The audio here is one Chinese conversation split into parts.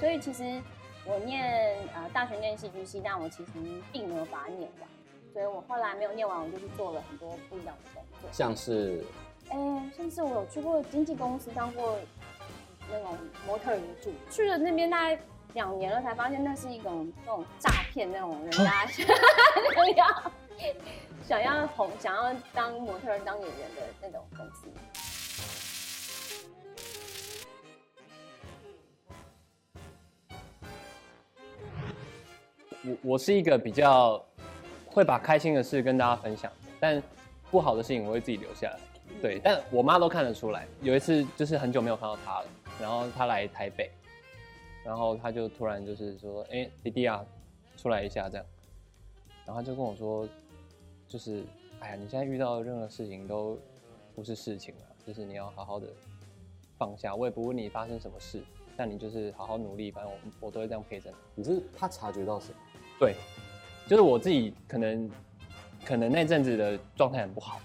所以其实我念呃大学念戏剧系，但我其实并没有把它念完，所以我后来没有念完，我就去做了很多不一样的工作，像是，哎、欸，像是我有去过经纪公司当过那种模特儿助，去了那边大概两年了，才发现那是一种那种诈骗那种人家 想要想要红想要当模特儿当演员的那种公司。我我是一个比较会把开心的事跟大家分享，但不好的事情我会自己留下来。对，但我妈都看得出来。有一次就是很久没有看到她了，然后她来台北，然后她就突然就是说：“哎、欸，弟弟啊，出来一下这样。”然后她就跟我说：“就是哎呀，你现在遇到任何事情都不是事情了，就是你要好好的放下。我也不问你发生什么事，但你就是好好努力，反正我我都会这样陪着你。”你是她察觉到什么？对，就是我自己可能，可能那阵子的状态很不好，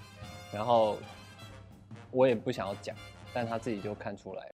然后我也不想要讲，但他自己就看出来。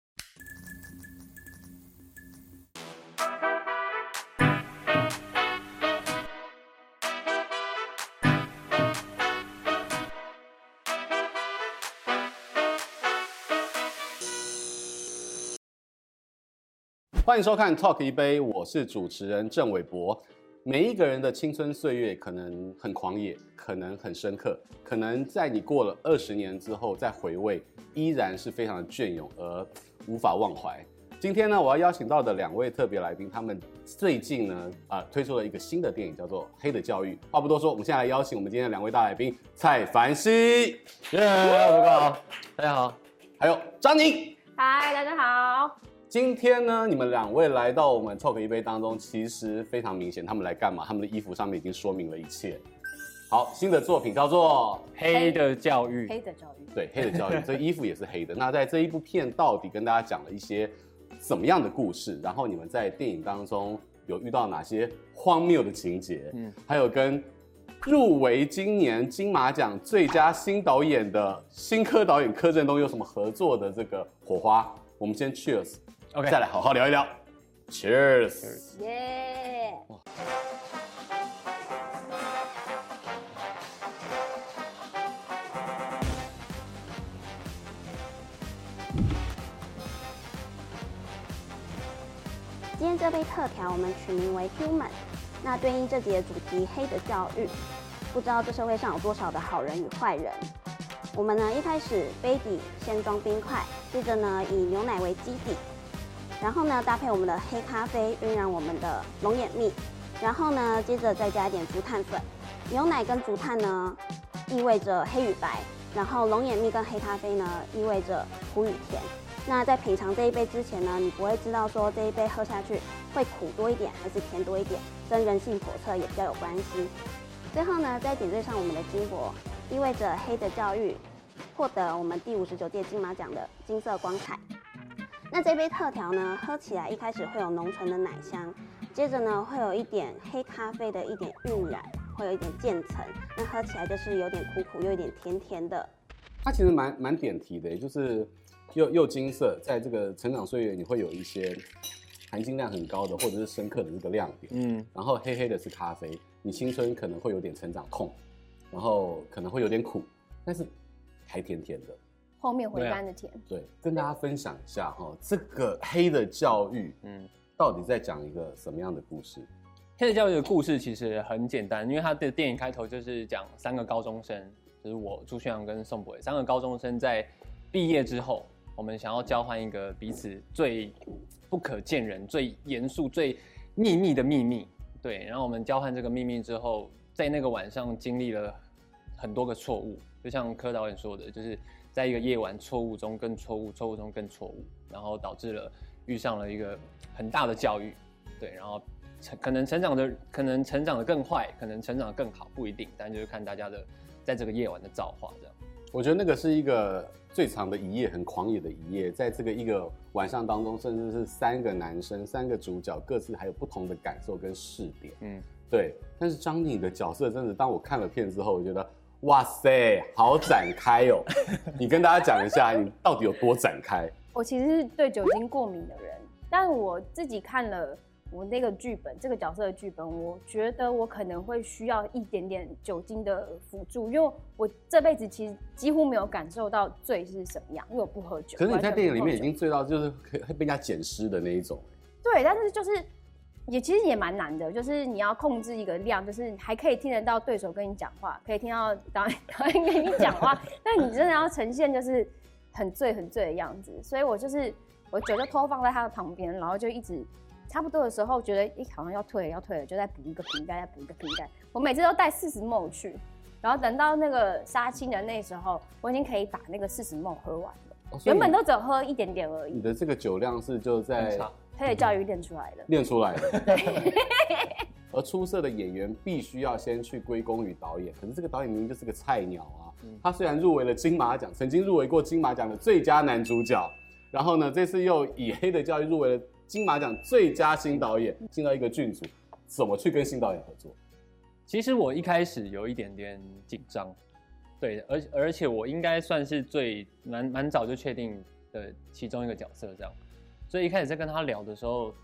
欢迎收看《Talk 一杯》，我是主持人郑伟博。每一个人的青春岁月可能很狂野，可能很深刻，可能在你过了二十年之后再回味，依然是非常的隽永而无法忘怀。今天呢，我要邀请到的两位特别来宾，他们最近呢啊、呃、推出了一个新的电影，叫做《黑的教育》。话不多说，我们现在来邀请我们今天的两位大来宾：蔡凡熙，耶，大家好，大家好，还有张宁，嗨，大家好。今天呢，你们两位来到我们 Talk 一杯当中，其实非常明显，他们来干嘛？他们的衣服上面已经说明了一切。好，新的作品叫做《黑的教育》。黑的教育，对，黑的教育，这衣服也是黑的。那在这一部片到底跟大家讲了一些怎么样的故事？然后你们在电影当中有遇到哪些荒谬的情节？嗯，还有跟入围今年金马奖最佳新导演的新科导演柯震东有什么合作的这个火花？我们先 Cheers。OK，再来好好聊一聊，Cheers！耶！今天这杯特调我们取名为 Human，那对应这集的主题黑的教育。不知道这社会上有多少的好人与坏人？我们呢一开始杯底先装冰块，接着呢以牛奶为基底。然后呢，搭配我们的黑咖啡晕染我们的龙眼蜜，然后呢，接着再加一点竹炭粉。牛奶跟竹炭呢，意味着黑与白；然后龙眼蜜跟黑咖啡呢，意味着苦与甜。那在品尝这一杯之前呢，你不会知道说这一杯喝下去会苦多一点还是甜多一点，跟人性叵测也比较有关系。最后呢，再点缀上我们的金箔，意味着黑的教育获得我们第五十九届金马奖的金色光彩。那这杯特调呢，喝起来一开始会有浓醇的奶香，接着呢会有一点黑咖啡的一点晕染，会有一点渐层，那喝起来就是有点苦苦又有点甜甜的。它其实蛮蛮点题的，就是又又金色，在这个成长岁月你会有一些含金量很高的或者是深刻的这个亮点，嗯，然后黑黑的是咖啡，你青春可能会有点成长痛，然后可能会有点苦，但是还甜甜的。后面回甘的甜，对，跟大家分享一下哈，这个黑的教育，嗯，到底在讲一个什么样的故事？黑的教育的故事其实很简单，因为它的电影开头就是讲三个高中生，就是我朱轩洋跟宋博伟三个高中生在毕业之后，我们想要交换一个彼此最不可见人、最严肃、最秘密的秘密，对，然后我们交换这个秘密之后，在那个晚上经历了很多个错误，就像柯导演说的，就是。在一个夜晚，错误中更错误，错误中更错误，然后导致了遇上了一个很大的教育，对，然后成可能成长的可能成长的更坏，可能成长的更好，不一定，但就是看大家的在这个夜晚的造化这样。我觉得那个是一个最长的一夜，很狂野的一夜，在这个一个晚上当中，甚至是三个男生，三个主角各自还有不同的感受跟视点，嗯，对。但是张宁的角色，真的，当我看了片之后，我觉得。哇塞，好展开哦！你跟大家讲一下，你到底有多展开？我其实是对酒精过敏的人，但我自己看了我那个剧本，这个角色的剧本，我觉得我可能会需要一点点酒精的辅助，因为我这辈子其实几乎没有感受到醉是什么样，因为我不喝酒。可是你在电影里面已经醉到就是会被人家捡尸的那一种。对，但是就是也其实也蛮难的，就是你要控制一个量，就是还可以听得到对手跟你讲话，可以听到导演 导演跟你讲话，但你真的要呈现就是很醉很醉的样子，所以我就是我酒就偷放在他的旁边，然后就一直差不多的时候觉得哎、欸、好像要退了要退了，就再补一个瓶盖，再补一个瓶盖，我每次都带四十 ml 去，然后等到那个杀青的那时候，我已经可以把那个四十 ml 喝完了，哦、原本都只有喝一点点而已。你的这个酒量是就在。黑的教育练出来的，练出来的。而出色的演员必须要先去归功于导演，可是这个导演明明就是个菜鸟啊！他虽然入围了金马奖，曾经入围过金马奖的最佳男主角，然后呢，这次又以黑的教育入围了金马奖最佳新导演，进到一个剧组，怎么去跟新导演合作？其实我一开始有一点点紧张，对，而而且我应该算是最蛮蛮早就确定的其中一个角色，这样。所以一开始在跟他聊的时候，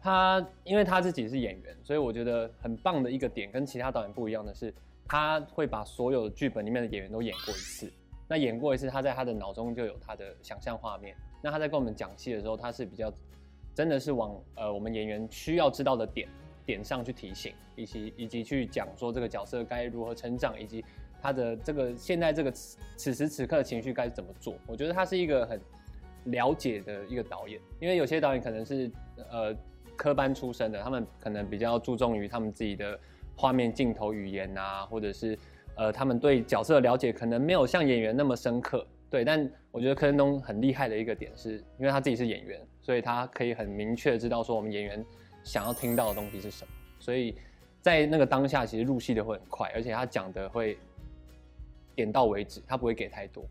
他因为他自己是演员，所以我觉得很棒的一个点，跟其他导演不一样的是，他会把所有剧本里面的演员都演过一次。那演过一次，他在他的脑中就有他的想象画面。那他在跟我们讲戏的时候，他是比较真的是往呃我们演员需要知道的点点上去提醒，以及以及去讲说这个角色该如何成长，以及他的这个现在这个此时此刻的情绪该怎么做。我觉得他是一个很。了解的一个导演，因为有些导演可能是呃科班出身的，他们可能比较注重于他们自己的画面、镜头语言啊，或者是呃他们对角色的了解可能没有像演员那么深刻。对，但我觉得柯震东很厉害的一个点是，因为他自己是演员，所以他可以很明确知道说我们演员想要听到的东西是什么，所以在那个当下其实入戏的会很快，而且他讲的会点到为止，他不会给太多。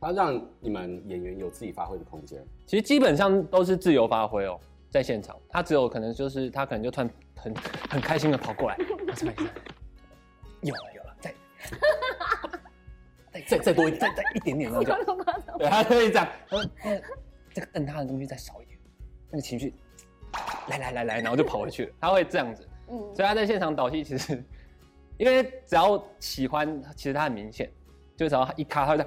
他让你们演员有自己发挥的空间，其实基本上都是自由发挥哦，在现场，他只有可能就是他可能就突然很很开心的跑过来，有了有了，再 再再再多一再再一点点那种，对，他可以这样，嗯，这个摁他的东西再少一点，那个情绪，来来来来，然后就跑回去了，他会这样子，嗯，所以他在现场导戏其实，因为只要喜欢，其实他很明显，就只要他一卡，他就。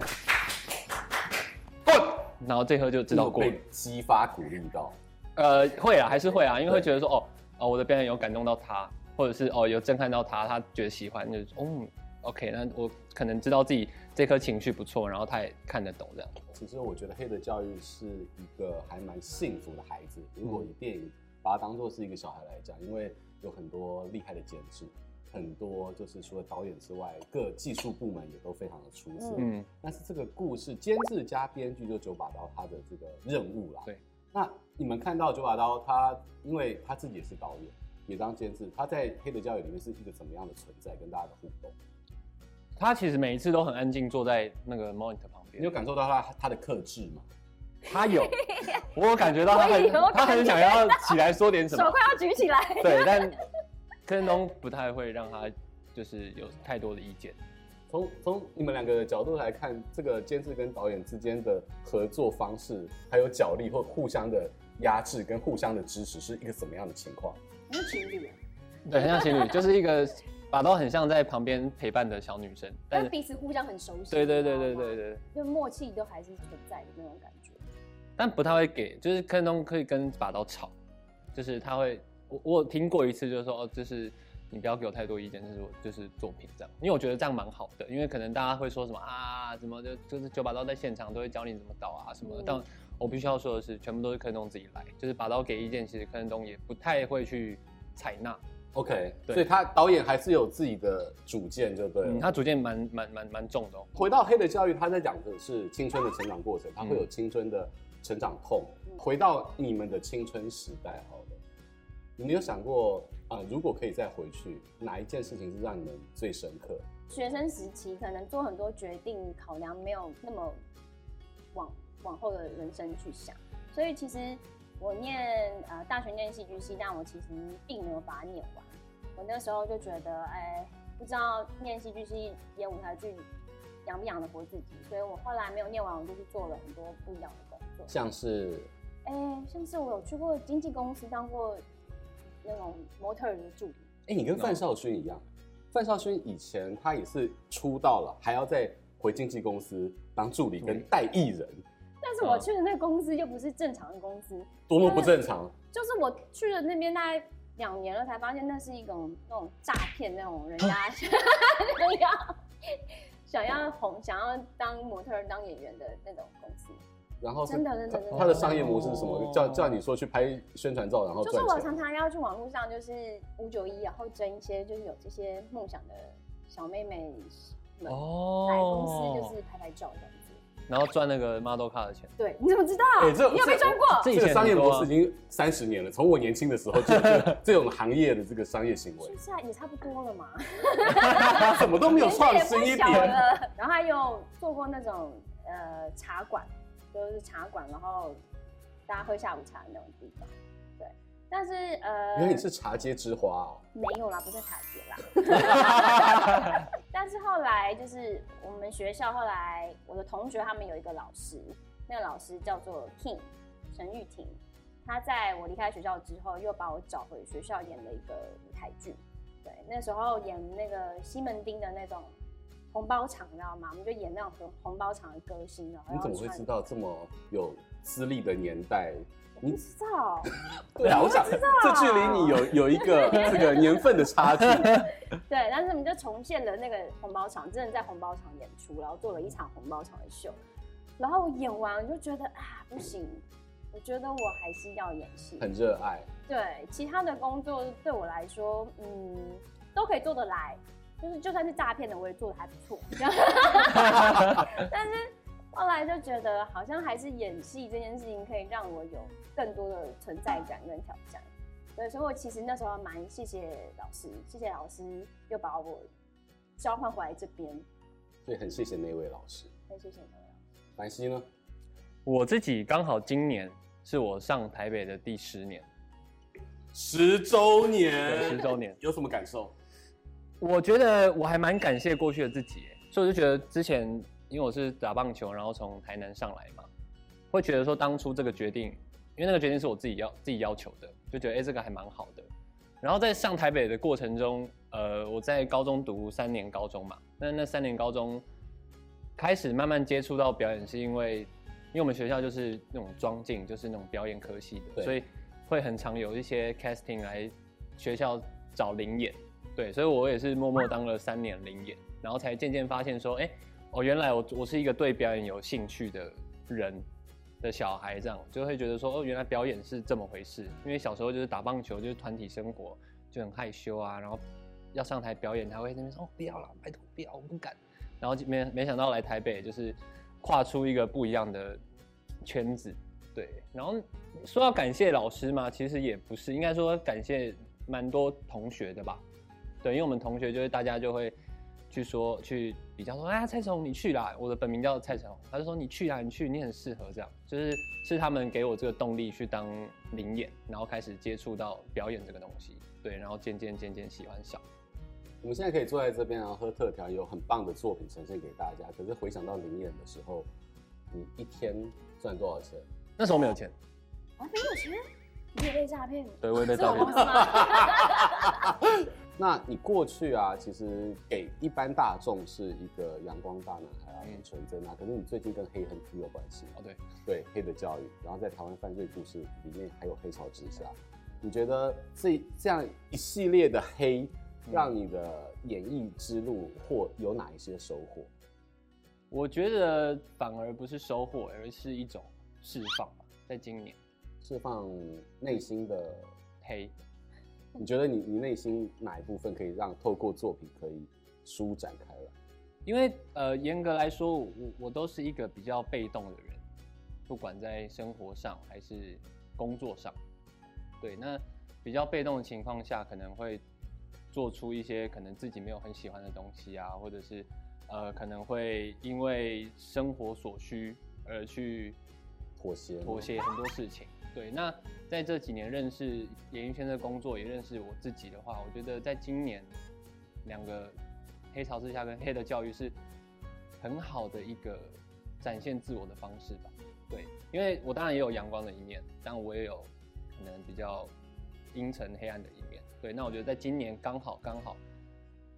然后这颗就知道过被激发鼓励到，呃，会啊，还是会啊，因为会觉得说，哦，哦，我的表演有感动到他，或者是哦，有震撼到他，他觉得喜欢，就是，哦，OK，那我可能知道自己这颗情绪不错，然后他也看得懂这样。其实我觉得《黑的教育》是一个还蛮幸福的孩子，如果以电影把它当做是一个小孩来讲，因为有很多厉害的监制。很多就是除了导演之外，各技术部门也都非常的出色。嗯，但是这个故事监制加编剧就九把刀他的这个任务啦。对，那你们看到九把刀他，因为他自己也是导演，也当监制，他在《黑的教育》里面是一个怎么样的存在，跟大家的互动？他其实每一次都很安静，坐在那个 monitor 旁边。你有感受到他他的克制吗？他有，我有感觉到他很他很想要起来说点什么，手快要举起来。对，但。柯震东不太会让他就是有太多的意见。从从你们两个的角度来看，这个监制跟导演之间的合作方式，还有角力或互相的压制跟互相的支持，是一个怎么样的情况？很像情侣。对，很像情侣，就是一个把刀很像在旁边陪伴的小女生，但是彼此互相很熟悉。对对对对对对，就默契都还是存在的那种感觉。但不太会给，就是柯震东可以跟把刀吵，就是他会。我我听过一次，就是说哦，就是你不要给我太多意见，就是我就是作品这样，因为我觉得这样蛮好的，因为可能大家会说什么啊，什么就就是九把刀在现场都会教你怎么导啊什么的，但我必须要说的是，全部都是柯震东自己来，就是把刀给意见，其实柯震东也不太会去采纳。OK，对，所以他导演还是有自己的主见，就对了，嗯，他主见蛮蛮蛮蛮重的哦。回到黑的教育，他在讲的是青春的成长过程，他会有青春的成长痛。回到你们的青春时代，好。你没有想过啊、呃？如果可以再回去，哪一件事情是让你们最深刻？学生时期可能做很多决定，考量没有那么往往后的人生去想，所以其实我念呃大学念戏剧系，但我其实并没有把它念完。我那时候就觉得，哎，不知道念戏剧系演舞台剧养不养得活自己，所以我后来没有念完，我就去做了很多不一样的工作，像是。哎、欸，像是我有去过经纪公司当过那种模特儿的助理。哎、欸，你跟范少勋一样，范少勋以前他也是出道了，还要再回经纪公司当助理跟带艺人。但是我去的那个公司又不是正常的公司，多么不正常！就是我去了那边大概两年了，才发现那是一种那种诈骗，那种人家 想要想要红、想要当模特儿、当演员的那种公司。然后真的真的真的，他的商业模式是什么？叫叫你说去拍宣传照，然后就是我常常要去网络上就是五九一，然后征一些就是有这些梦想的小妹妹们来公司，就是拍拍照这样。然后赚那个 model 卡的钱。对，你怎么知道？哎、欸，这你有没有赚过？这个商业模式已经三十年了，从我年轻的时候就是 这种行业的这个商业行为。现在也差不多了嘛。什么都没有创新一点。然后还有做过那种呃茶馆，就是茶馆，然后大家喝下午茶的那种地方。对但是呃，原来你是茶街之花哦？没有啦，不是茶街啦。但是后来就是我们学校后来我的同学他们有一个老师，那个老师叫做 King 陈玉婷，他在我离开学校之后又把我找回学校演了一个舞台剧。对，那时候演那个西门町的那种红包场，你知道吗？我们就演那种红红包场的歌星。然后你怎么会知道这么有资历的年代？你不知道？对啊，我想这距离你有有一个 这个年份的差距。对，但是我们就重现了那个红包场，真的在红包场演出，然后做了一场红包场的秀。然后我演完我就觉得啊，不行，我觉得我还是要演戏。很热爱。对，其他的工作对我来说，嗯，都可以做得来，就是就算是诈骗的，我也做的还不错。但是。后来就觉得好像还是演戏这件事情可以让我有更多的存在感跟挑战，对，所以我其实那时候蛮谢谢老师，谢谢老师又把我交换回来这边，所以很谢谢那位老师，很谢谢那位老师。凡熙呢？我自己刚好今年是我上台北的第十年，十周年，十周年有什么感受？我觉得我还蛮感谢过去的自己，所以我就觉得之前。因为我是打棒球，然后从台南上来嘛，会觉得说当初这个决定，因为那个决定是我自己要自己要求的，就觉得哎、欸、这个还蛮好的。然后在上台北的过程中，呃，我在高中读三年高中嘛，那那三年高中开始慢慢接触到表演，是因为因为我们学校就是那种装镜，就是那种表演科系的，所以会很常有一些 casting 来学校找临演，对，所以我也是默默当了三年临演，然后才渐渐发现说，哎、哦，原来我我是一个对表演有兴趣的人的小孩，这样就会觉得说，哦，原来表演是这么回事。因为小时候就是打棒球，就是团体生活，就很害羞啊，然后要上台表演，他会在那边说，哦，不要了，拜托不要，我不敢。然后没没想到来台北，就是跨出一个不一样的圈子，对。然后说要感谢老师嘛，其实也不是，应该说感谢蛮多同学的吧，对，因为我们同学就是大家就会。去说去比较说，哎、啊，蔡成龙你去啦，我的本名叫蔡成龙，他就说你去啦，你去，你很适合这样，就是是他们给我这个动力去当临演，然后开始接触到表演这个东西，对，然后渐渐渐渐喜欢上。我们现在可以坐在这边，然后喝特调，有很棒的作品呈现给大家。可是回想到临演的时候，你一天赚多少钱？那时候没有钱，啊，没有钱，你也被诈骗？对，我也被诈骗。那你过去啊，其实给一般大众是一个阳光大男孩啊，很纯真啊。可是你最近跟黑很有关系哦，对对，黑的教育，然后在台湾犯罪故事里面还有黑潮之下，你觉得这这样一系列的黑，让你的演艺之路或有哪一些收获？我觉得反而不是收获，而是一种释放吧。在今年，释放内心的黑。你觉得你你内心哪一部分可以让透过作品可以舒展开来？因为呃，严格来说，我我都是一个比较被动的人，不管在生活上还是工作上。对，那比较被动的情况下，可能会做出一些可能自己没有很喜欢的东西啊，或者是呃，可能会因为生活所需而去妥协妥协很多事情。对，那在这几年认识演艺圈的工作，也认识我自己的话，我觉得在今年两个黑潮之下跟黑的教育是很好的一个展现自我的方式吧。对，因为我当然也有阳光的一面，但我也有可能比较阴沉黑暗的一面。对，那我觉得在今年刚好刚好，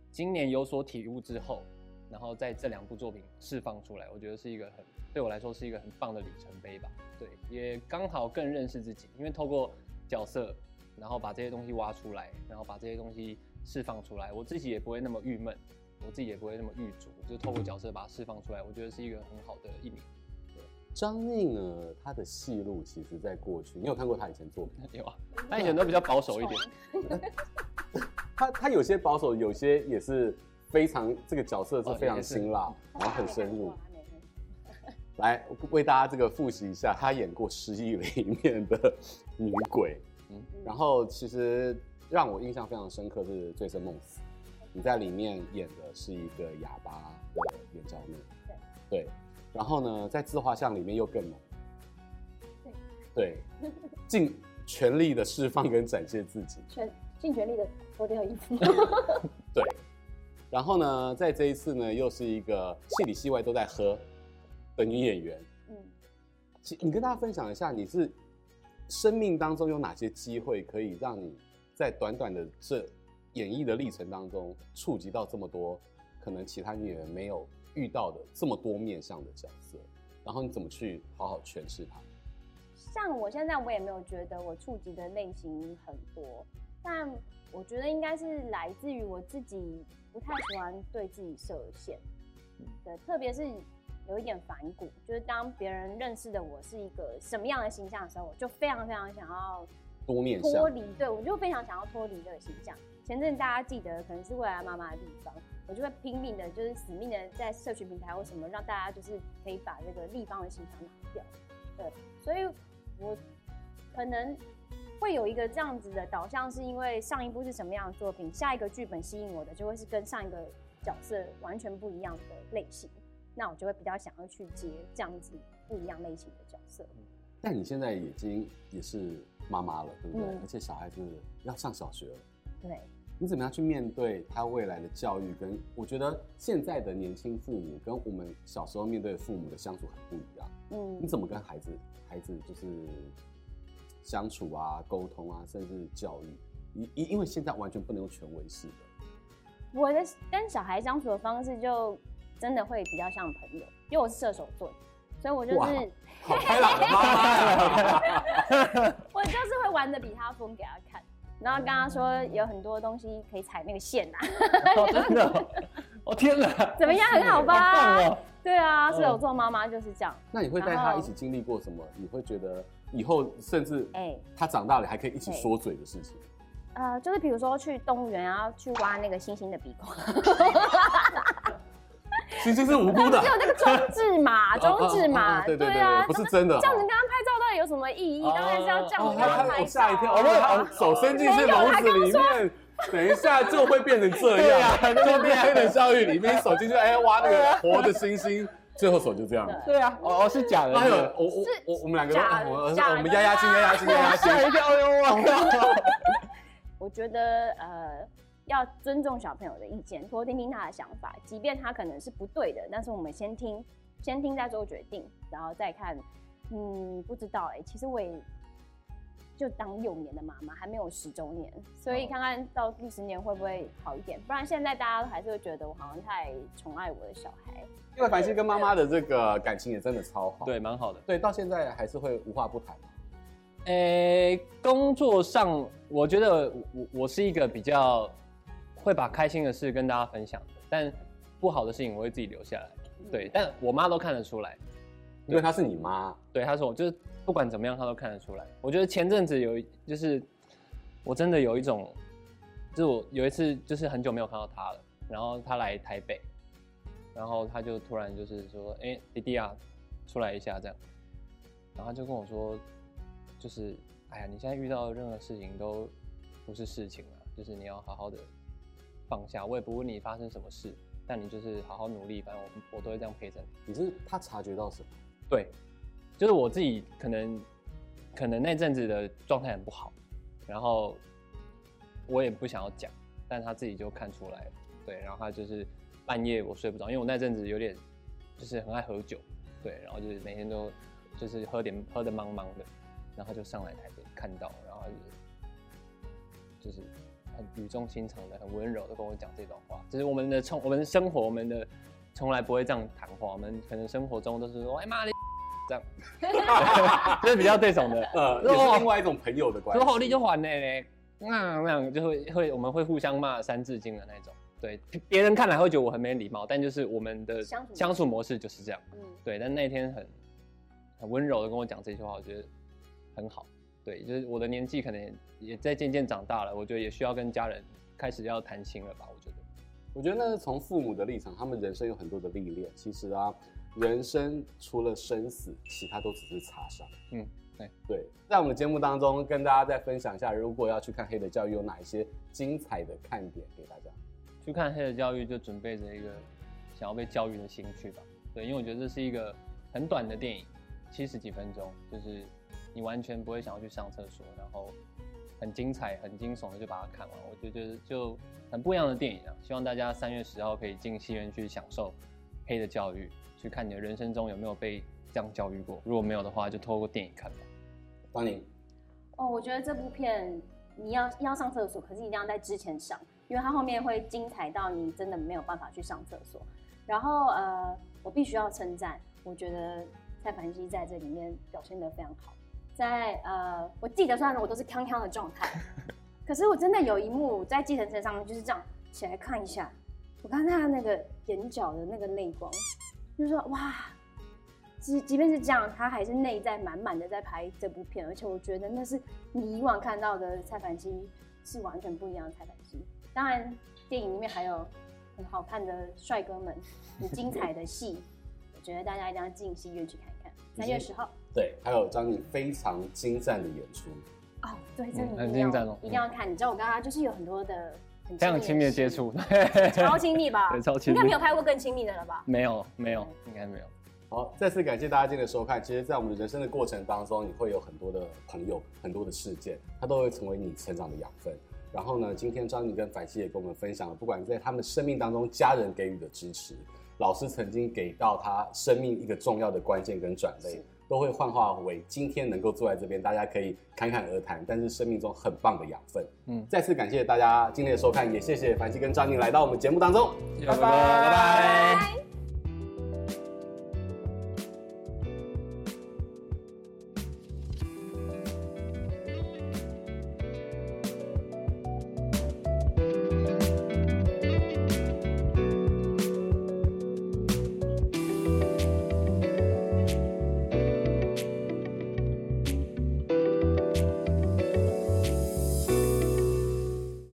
今年有所体悟之后，然后在这两部作品释放出来，我觉得是一个很对我来说是一个很棒的里程碑吧。对，也刚好更认识自己，因为透过角色，然后把这些东西挖出来，然后把这些东西释放出来，我自己也不会那么郁闷，我自己也不会那么郁卒，就透过角色把它释放出来，我觉得是一个很好的一名。张宁呢，他的戏路其实在过去，你有看过他以前作品？有啊，他以前都比较保守一点。他他有些保守，有些也是非常这个角色是非常辛辣，然后很深入。来为大家这个复习一下，他演过《失忆》里面的女鬼，嗯，然后其实让我印象非常深刻是《醉生梦死》，你在里面演的是一个哑巴的援交妹，对。然后呢，在自画像里面又更浓，对，尽全力的释放跟展现自己，全尽全力的脱掉衣服，对。然后呢，在这一次呢，又是一个戏里戏外都在喝的女演员，嗯，你跟大家分享一下，你是生命当中有哪些机会可以让你在短短的这演艺的历程当中触及到这么多可能其他女演员没有。遇到的这么多面向的角色，然后你怎么去好好诠释它？像我现在，我也没有觉得我触及的类型很多，但我觉得应该是来自于我自己不太喜欢对自己设限，对，特别是有一点反骨，就是当别人认识的我是一个什么样的形象的时候，我就非常非常想要多面脱离，对，我就非常想要脱离这个形象。前阵大家记得，可能是未来妈妈的地方。我就会拼命的，就是死命的在社群平台或什么，让大家就是可以把这个立方的形象拿掉。对，所以我可能会有一个这样子的导向，是因为上一部是什么样的作品，下一个剧本吸引我的就会是跟上一个角色完全不一样的类型，那我就会比较想要去接这样子不一样类型的角色。但你现在已经也是妈妈了，对不对？嗯、而且小孩子要上小学了。对。你怎么样去面对他未来的教育？跟我觉得现在的年轻父母跟我们小时候面对父母的相处很不一样。嗯，你怎么跟孩子孩子就是相处啊、沟通啊，甚至教育？因因为现在完全不能用权威式的。我的跟小孩相处的方式就真的会比较像朋友，因为我是射手座，所以我就是 好开朗的妈妈。我就是会玩的比他疯给他看。然后跟他说有很多东西可以踩那个线呐，哦，真的，我天哪，怎么样，很好吧？对啊，射手座妈妈就是这样。那你会带他一起经历过什么？你会觉得以后甚至哎，他长大了还可以一起说嘴的事情？呃，就是比如说去动物园，然后去挖那个猩猩的鼻孔。猩猩是无辜的，只 有那个装置嘛，装置嘛，对啊，不是真的。这样子跟他拍照到底有什么意义？当然是要这样子跟他拍照。吓一跳，我把手伸进去笼子里面，等一下就会变成这样。就变黑人教育里面，手进去哎挖那个活的猩猩，最后手就这样。对啊，哦是假的。哎呦，我我我我们两个，我我们压压惊，压压惊，压压惊，吓一跳，哎呦我。我觉得呃。要尊重小朋友的意见，多听听他的想法，即便他可能是不对的，但是我们先听，先听再做决定，然后再看。嗯，不知道哎、欸，其实我也就当六年的妈妈，还没有十周年，所以看看到第十年会不会好一点。不然现在大家都还是会觉得我好像太宠爱我的小孩。因为凡熙跟妈妈的这个感情也真的超好，对，蛮好的。对，到现在还是会无话不谈。呃、欸，工作上我觉得我我是一个比较。会把开心的事跟大家分享的，但不好的事情我会自己留下来。对，但我妈都看得出来，因为她是你妈。对，她说我就是不管怎么样，他都看得出来。我觉得前阵子有，就是我真的有一种，就是我有一次就是很久没有看到他了，然后他来台北，然后他就突然就是说：“哎，弟弟啊，出来一下这样。”然后他就跟我说：“就是哎呀，你现在遇到任何事情都不是事情了，就是你要好好的。”放下，我也不问你发生什么事，但你就是好好努力，反正我我都会这样陪着你。你是他察觉到什么？对，就是我自己可能可能那阵子的状态很不好，然后我也不想要讲，但他自己就看出来。对，然后他就是半夜我睡不着，因为我那阵子有点就是很爱喝酒，对，然后就是每天都就是喝点喝的茫茫的，然后就上来台北看到，然后就就是很语重心长的、很温柔的跟我讲这段话。就是我们的从我们的生活，我们的从来不会这样谈话，我们可能生活中都是说，哎妈的，这样，就是比较这种的，呃，也是另外一种朋友的关系。说好你就还嘞，那那样就会会我们会互相骂三字经的那种。对，别人看来会觉得我很没礼貌，但就是我们的相处模式就是这样。嗯，对。但那天很很温柔的跟我讲这句话，我觉得很好。对，就是我的年纪可能也在渐渐长大了，我觉得也需要跟家人开始要谈心了吧？我觉得。我觉得那是从父母的立场，他们人生有很多的历练。其实啊，人生除了生死，其他都只是擦伤。嗯，对对。在我们节目当中，跟大家再分享一下，如果要去看《黑的教育》，有哪一些精彩的看点给大家？去看《黑的教育》，就准备着一个想要被教育的心去吧。对，因为我觉得这是一个很短的电影，七十几分钟，就是你完全不会想要去上厕所，然后很精彩、很惊悚的就把它看完。我觉得就很不一样的电影啊！希望大家三月十号可以进戏院去享受《黑的教育》，去看你的人生中有没有被这样教育过。如果没有的话，就透过电影看吧。帮你。哦，我觉得这部片你要要上厕所，可是一定要在之前上。因为它后面会精彩到你真的没有办法去上厕所，然后呃，我必须要称赞，我觉得蔡凡熙在这里面表现得非常好，在呃，我记得虽然我都是康康的状态，可是我真的有一幕在计程车上面就是这样起来看一下，我看他那个眼角的那个泪光，就是说哇，即即便是这样，他还是内在满满的在拍这部片，而且我觉得那是你以往看到的蔡凡熙是完全不一样的蔡凡熙。当然，电影里面还有很好看的帅哥们，很精彩的戏，我觉得大家一定要进戏院去看一看。三月十号，对，还有张颖非常精湛的演出。哦，对，真的、嗯、很精湛哦，一定要看。你知道我刚刚就是有很多的很非常亲密的接触，超亲密吧？对，超亲密。应该没有拍过更亲密的了吧？没有，没有，应该没有。好，再次感谢大家今天的收看。其实，在我们的人生的过程当中，你会有很多的朋友，很多的事件，它都会成为你成长的养分。然后呢，今天张宁跟凡希也跟我们分享了，不管在他们生命当中，家人给予的支持，老师曾经给到他生命一个重要的关键跟转捩，都会幻化为今天能够坐在这边，大家可以侃侃而谈，但是生命中很棒的养分。嗯，再次感谢大家今天的收看，也谢谢凡希跟张宁来到我们节目当中，拜拜拜拜。